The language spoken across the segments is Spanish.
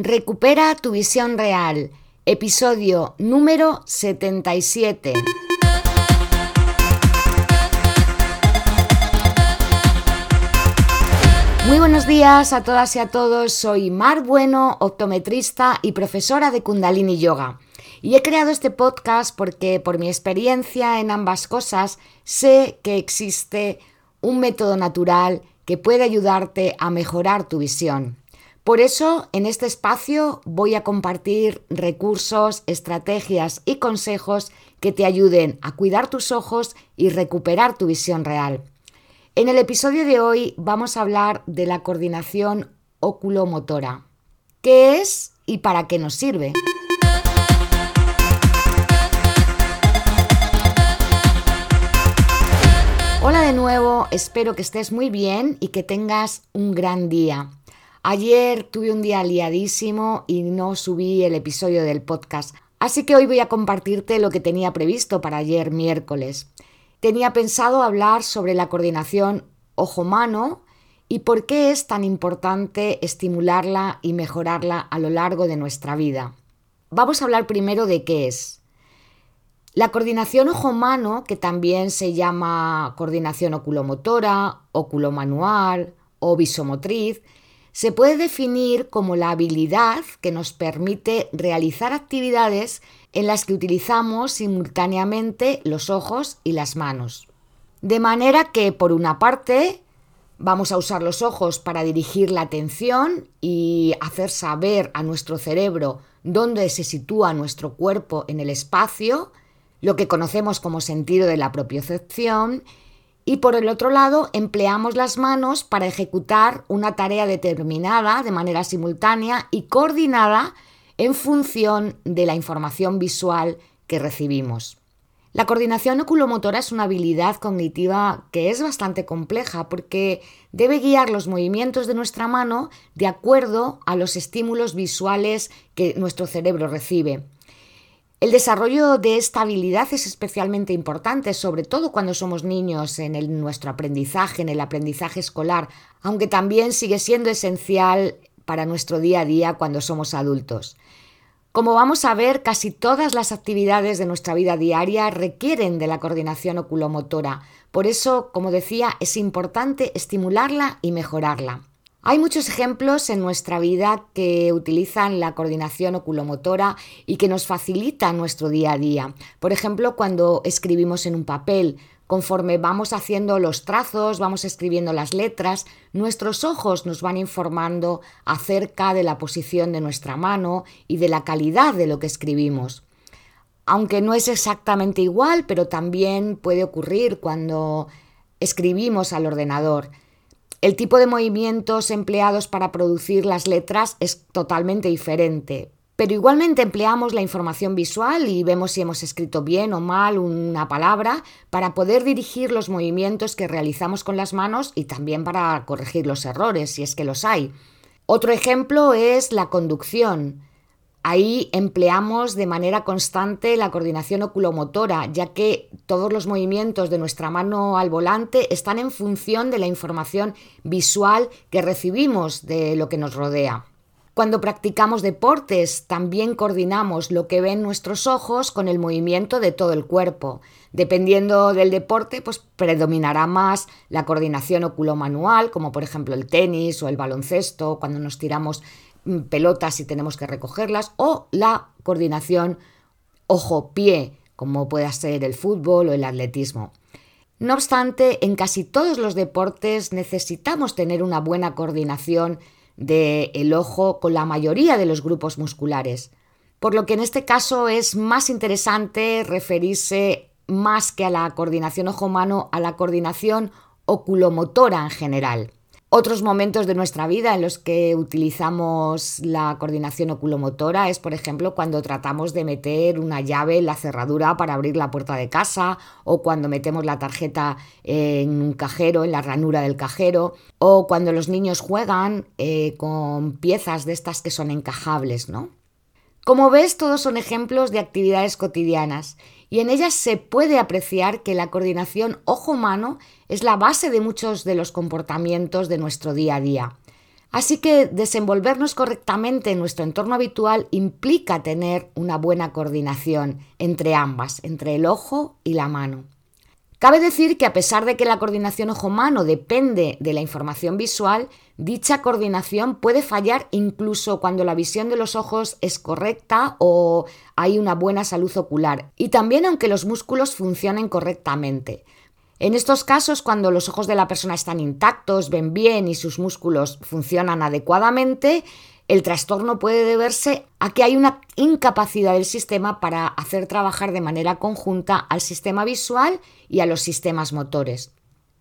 Recupera tu visión real, episodio número 77. Muy buenos días a todas y a todos, soy Mar Bueno, optometrista y profesora de Kundalini Yoga. Y he creado este podcast porque por mi experiencia en ambas cosas sé que existe un método natural que puede ayudarte a mejorar tu visión. Por eso, en este espacio voy a compartir recursos, estrategias y consejos que te ayuden a cuidar tus ojos y recuperar tu visión real. En el episodio de hoy vamos a hablar de la coordinación oculomotora. ¿Qué es y para qué nos sirve? Hola de nuevo, espero que estés muy bien y que tengas un gran día. Ayer tuve un día liadísimo y no subí el episodio del podcast, así que hoy voy a compartirte lo que tenía previsto para ayer miércoles. Tenía pensado hablar sobre la coordinación ojo-mano y por qué es tan importante estimularla y mejorarla a lo largo de nuestra vida. Vamos a hablar primero de qué es. La coordinación ojo-mano, que también se llama coordinación oculomotora, oculomanual o visomotriz, se puede definir como la habilidad que nos permite realizar actividades en las que utilizamos simultáneamente los ojos y las manos. De manera que, por una parte, vamos a usar los ojos para dirigir la atención y hacer saber a nuestro cerebro dónde se sitúa nuestro cuerpo en el espacio, lo que conocemos como sentido de la propiocepción, y por el otro lado empleamos las manos para ejecutar una tarea determinada de manera simultánea y coordinada en función de la información visual que recibimos. La coordinación oculomotora es una habilidad cognitiva que es bastante compleja porque debe guiar los movimientos de nuestra mano de acuerdo a los estímulos visuales que nuestro cerebro recibe. El desarrollo de esta habilidad es especialmente importante, sobre todo cuando somos niños en nuestro aprendizaje, en el aprendizaje escolar, aunque también sigue siendo esencial para nuestro día a día cuando somos adultos. Como vamos a ver, casi todas las actividades de nuestra vida diaria requieren de la coordinación oculomotora. Por eso, como decía, es importante estimularla y mejorarla. Hay muchos ejemplos en nuestra vida que utilizan la coordinación oculomotora y que nos facilitan nuestro día a día. Por ejemplo, cuando escribimos en un papel, conforme vamos haciendo los trazos, vamos escribiendo las letras, nuestros ojos nos van informando acerca de la posición de nuestra mano y de la calidad de lo que escribimos. Aunque no es exactamente igual, pero también puede ocurrir cuando escribimos al ordenador. El tipo de movimientos empleados para producir las letras es totalmente diferente, pero igualmente empleamos la información visual y vemos si hemos escrito bien o mal una palabra para poder dirigir los movimientos que realizamos con las manos y también para corregir los errores, si es que los hay. Otro ejemplo es la conducción. Ahí empleamos de manera constante la coordinación oculomotora, ya que todos los movimientos de nuestra mano al volante están en función de la información visual que recibimos de lo que nos rodea. Cuando practicamos deportes, también coordinamos lo que ven nuestros ojos con el movimiento de todo el cuerpo. Dependiendo del deporte, pues predominará más la coordinación oculomanual, como por ejemplo el tenis o el baloncesto, cuando nos tiramos pelotas y tenemos que recogerlas, o la coordinación ojo-pie, como pueda ser el fútbol o el atletismo. No obstante, en casi todos los deportes necesitamos tener una buena coordinación del ojo con la mayoría de los grupos musculares, por lo que en este caso es más interesante referirse más que a la coordinación ojo-mano a la coordinación oculomotora en general. Otros momentos de nuestra vida en los que utilizamos la coordinación oculomotora es, por ejemplo, cuando tratamos de meter una llave en la cerradura para abrir la puerta de casa o cuando metemos la tarjeta en un cajero, en la ranura del cajero o cuando los niños juegan eh, con piezas de estas que son encajables, ¿no? Como ves, todos son ejemplos de actividades cotidianas y en ellas se puede apreciar que la coordinación ojo-mano es la base de muchos de los comportamientos de nuestro día a día. Así que desenvolvernos correctamente en nuestro entorno habitual implica tener una buena coordinación entre ambas, entre el ojo y la mano. Cabe decir que a pesar de que la coordinación ojo-mano depende de la información visual, dicha coordinación puede fallar incluso cuando la visión de los ojos es correcta o hay una buena salud ocular, y también aunque los músculos funcionen correctamente. En estos casos, cuando los ojos de la persona están intactos, ven bien y sus músculos funcionan adecuadamente, el trastorno puede deberse a que hay una incapacidad del sistema para hacer trabajar de manera conjunta al sistema visual y a los sistemas motores.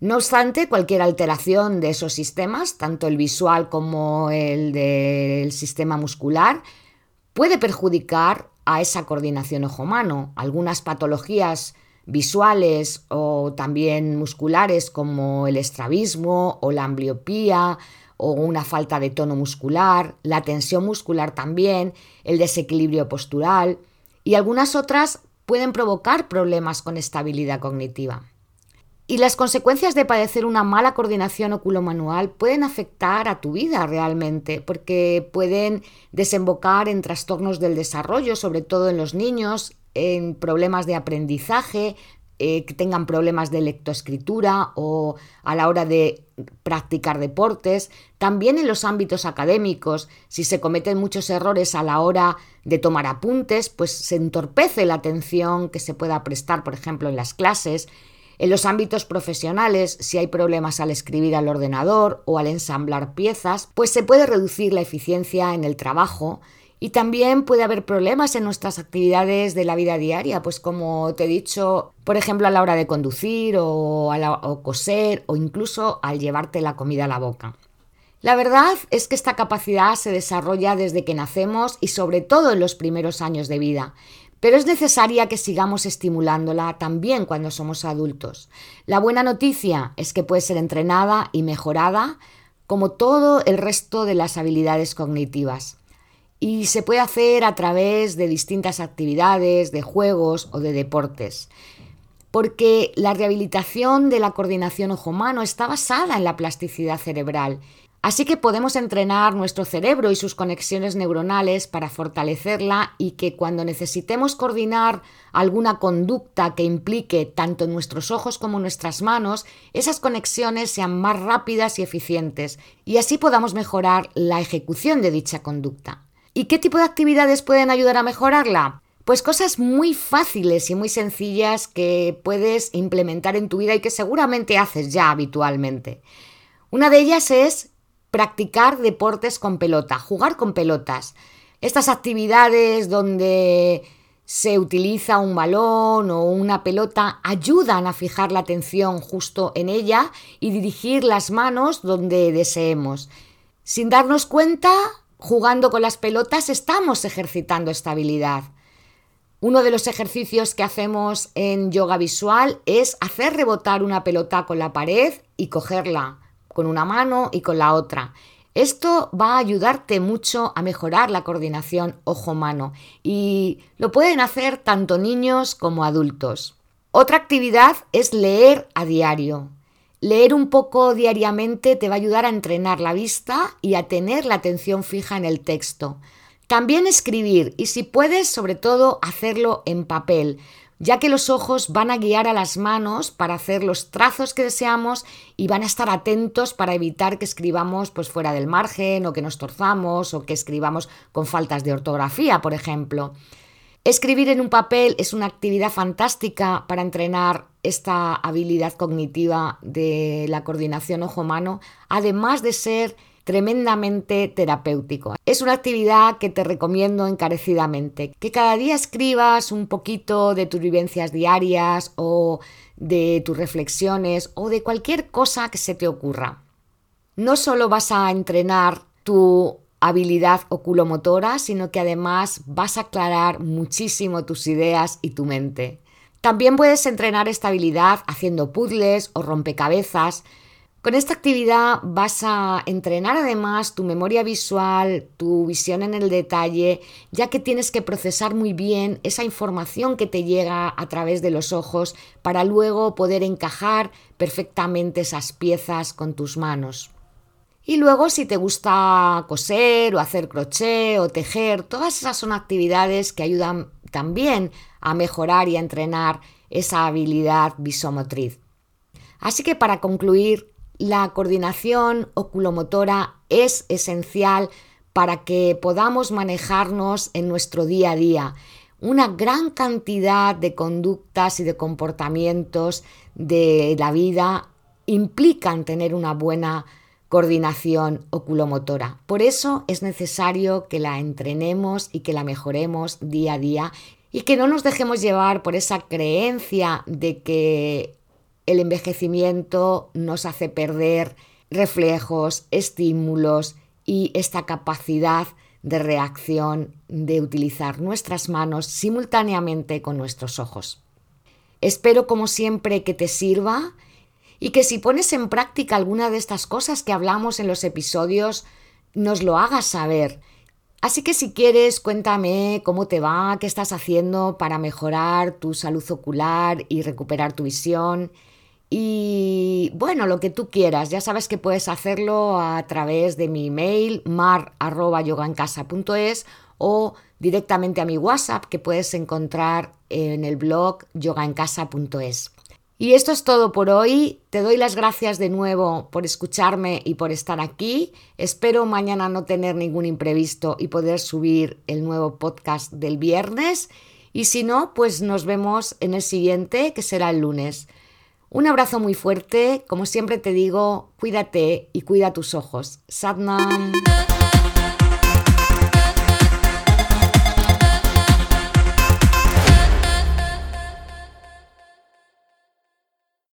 No obstante, cualquier alteración de esos sistemas, tanto el visual como el del sistema muscular, puede perjudicar a esa coordinación ojo-mano. Algunas patologías visuales o también musculares como el estrabismo o la ambliopía o una falta de tono muscular, la tensión muscular también, el desequilibrio postural y algunas otras pueden provocar problemas con estabilidad cognitiva. Y las consecuencias de padecer una mala coordinación oculomanual pueden afectar a tu vida realmente, porque pueden desembocar en trastornos del desarrollo, sobre todo en los niños, en problemas de aprendizaje, eh, que tengan problemas de lectoescritura o a la hora de practicar deportes, también en los ámbitos académicos, si se cometen muchos errores a la hora de tomar apuntes, pues se entorpece la atención que se pueda prestar, por ejemplo, en las clases. En los ámbitos profesionales, si hay problemas al escribir al ordenador o al ensamblar piezas, pues se puede reducir la eficiencia en el trabajo y también puede haber problemas en nuestras actividades de la vida diaria, pues como te he dicho, por ejemplo, a la hora de conducir o, o coser o incluso al llevarte la comida a la boca. La verdad es que esta capacidad se desarrolla desde que nacemos y sobre todo en los primeros años de vida, pero es necesaria que sigamos estimulándola también cuando somos adultos. La buena noticia es que puede ser entrenada y mejorada como todo el resto de las habilidades cognitivas y se puede hacer a través de distintas actividades, de juegos o de deportes. Porque la rehabilitación de la coordinación ojo-mano está basada en la plasticidad cerebral. Así que podemos entrenar nuestro cerebro y sus conexiones neuronales para fortalecerla y que cuando necesitemos coordinar alguna conducta que implique tanto nuestros ojos como nuestras manos, esas conexiones sean más rápidas y eficientes y así podamos mejorar la ejecución de dicha conducta. ¿Y qué tipo de actividades pueden ayudar a mejorarla? Pues cosas muy fáciles y muy sencillas que puedes implementar en tu vida y que seguramente haces ya habitualmente. Una de ellas es practicar deportes con pelota, jugar con pelotas. Estas actividades donde se utiliza un balón o una pelota ayudan a fijar la atención justo en ella y dirigir las manos donde deseemos. Sin darnos cuenta, jugando con las pelotas estamos ejercitando estabilidad. Uno de los ejercicios que hacemos en yoga visual es hacer rebotar una pelota con la pared y cogerla con una mano y con la otra. Esto va a ayudarte mucho a mejorar la coordinación ojo-mano y lo pueden hacer tanto niños como adultos. Otra actividad es leer a diario. Leer un poco diariamente te va a ayudar a entrenar la vista y a tener la atención fija en el texto. También escribir y si puedes, sobre todo, hacerlo en papel, ya que los ojos van a guiar a las manos para hacer los trazos que deseamos y van a estar atentos para evitar que escribamos pues fuera del margen o que nos torzamos o que escribamos con faltas de ortografía, por ejemplo. Escribir en un papel es una actividad fantástica para entrenar esta habilidad cognitiva de la coordinación ojo-mano, además de ser tremendamente terapéutico. Es una actividad que te recomiendo encarecidamente, que cada día escribas un poquito de tus vivencias diarias o de tus reflexiones o de cualquier cosa que se te ocurra. No solo vas a entrenar tu habilidad oculomotora, sino que además vas a aclarar muchísimo tus ideas y tu mente. También puedes entrenar esta habilidad haciendo puzzles o rompecabezas. Con esta actividad vas a entrenar además tu memoria visual, tu visión en el detalle, ya que tienes que procesar muy bien esa información que te llega a través de los ojos para luego poder encajar perfectamente esas piezas con tus manos. Y luego si te gusta coser o hacer crochet o tejer, todas esas son actividades que ayudan también a mejorar y a entrenar esa habilidad visomotriz. Así que para concluir, la coordinación oculomotora es esencial para que podamos manejarnos en nuestro día a día. Una gran cantidad de conductas y de comportamientos de la vida implican tener una buena coordinación oculomotora. Por eso es necesario que la entrenemos y que la mejoremos día a día y que no nos dejemos llevar por esa creencia de que el envejecimiento nos hace perder reflejos, estímulos y esta capacidad de reacción de utilizar nuestras manos simultáneamente con nuestros ojos. Espero como siempre que te sirva y que si pones en práctica alguna de estas cosas que hablamos en los episodios, nos lo hagas saber. Así que si quieres, cuéntame cómo te va, qué estás haciendo para mejorar tu salud ocular y recuperar tu visión. Y bueno, lo que tú quieras, ya sabes que puedes hacerlo a través de mi email mar.yogaencasa.es o directamente a mi WhatsApp que puedes encontrar en el blog yogaencasa.es. Y esto es todo por hoy. Te doy las gracias de nuevo por escucharme y por estar aquí. Espero mañana no tener ningún imprevisto y poder subir el nuevo podcast del viernes. Y si no, pues nos vemos en el siguiente, que será el lunes. Un abrazo muy fuerte, como siempre te digo, cuídate y cuida tus ojos. Sadnam.